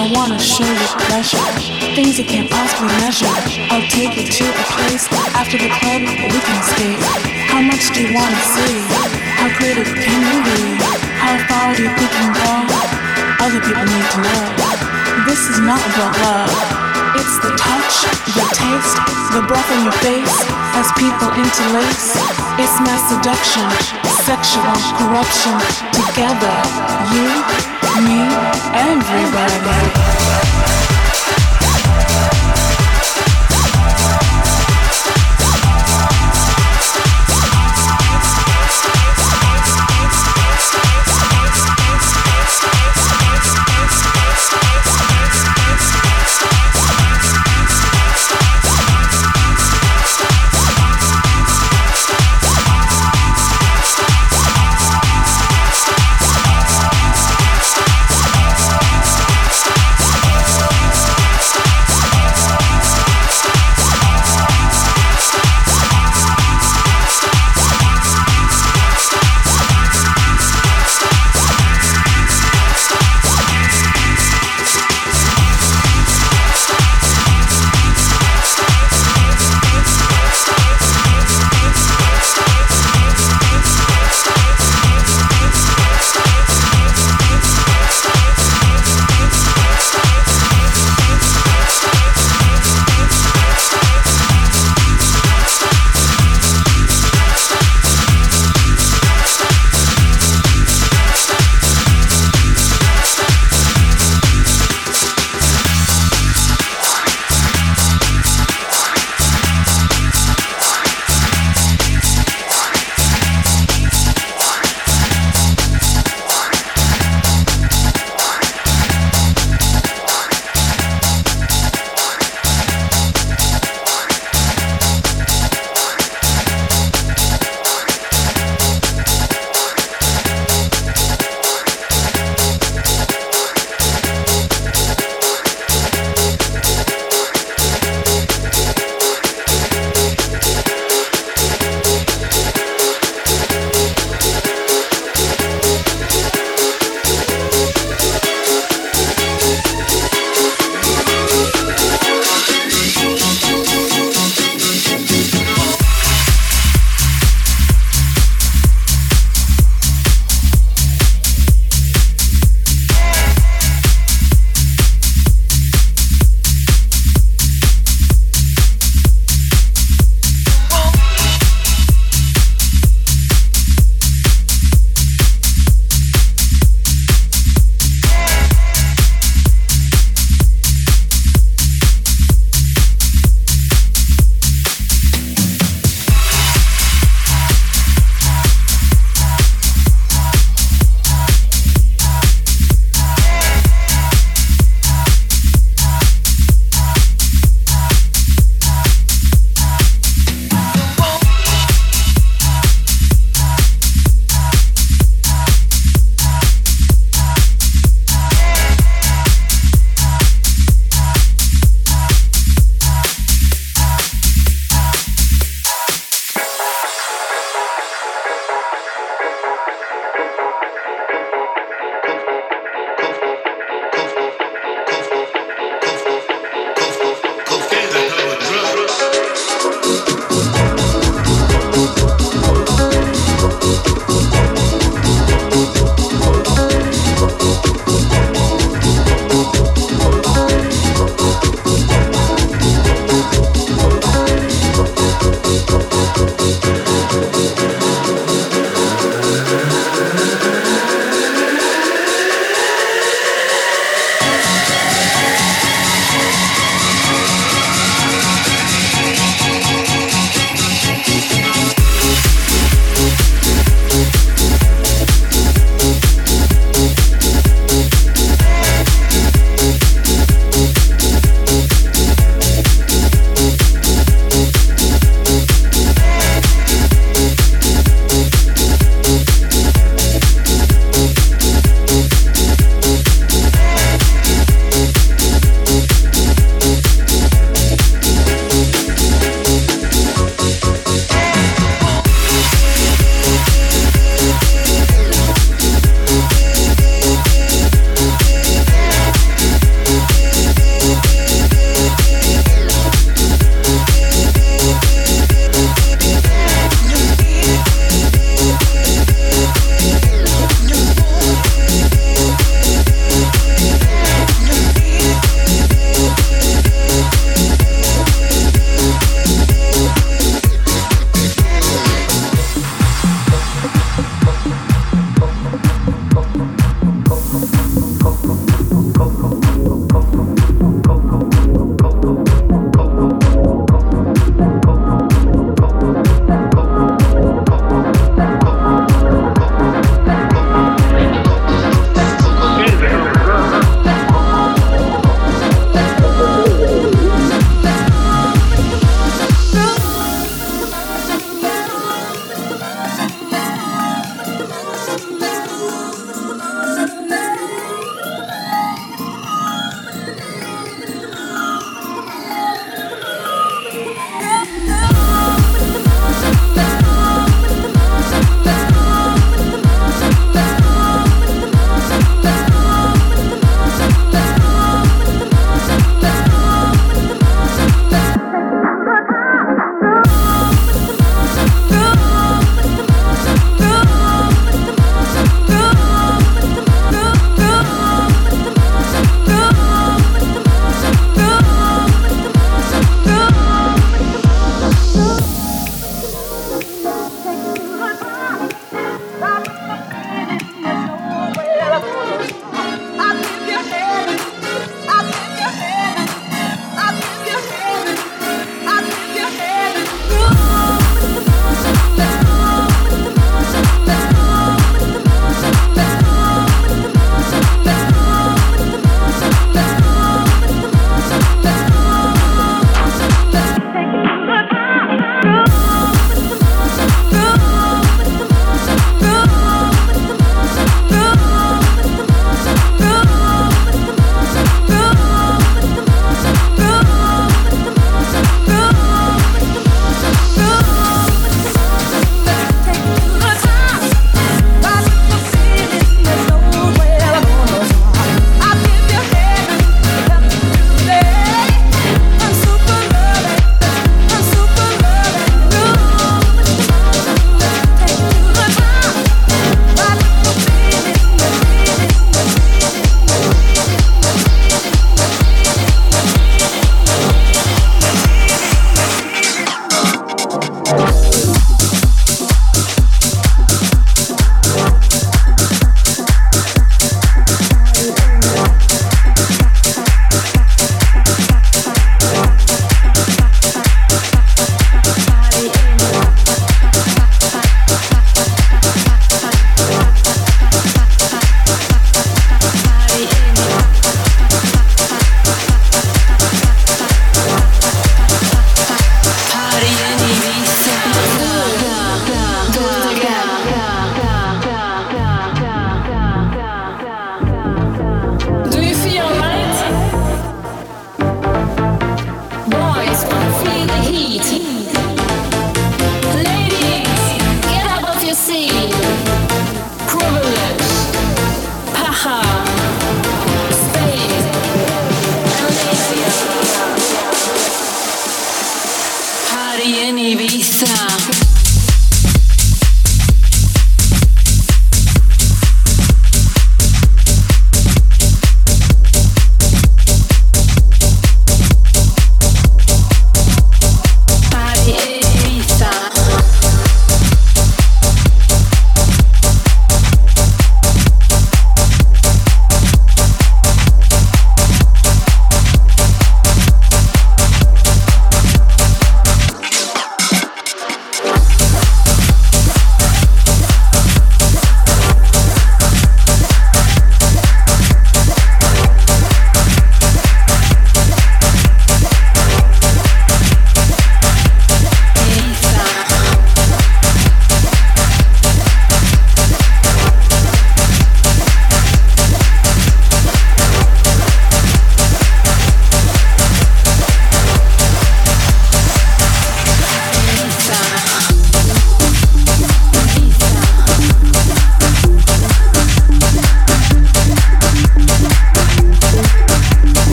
I wanna show you pleasure. Things you can't possibly measure. I'll take you to a place after the club we can escape. How much do you wanna see? How creative can you be? How far do you think you can go? Other people need to know. This is not about love. It's the touch, the taste, the breath on your face as people interlace. It's mass seduction, sexual corruption. Together, you me, everybody.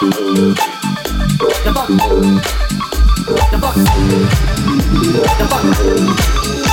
the buck, the buck, the buck.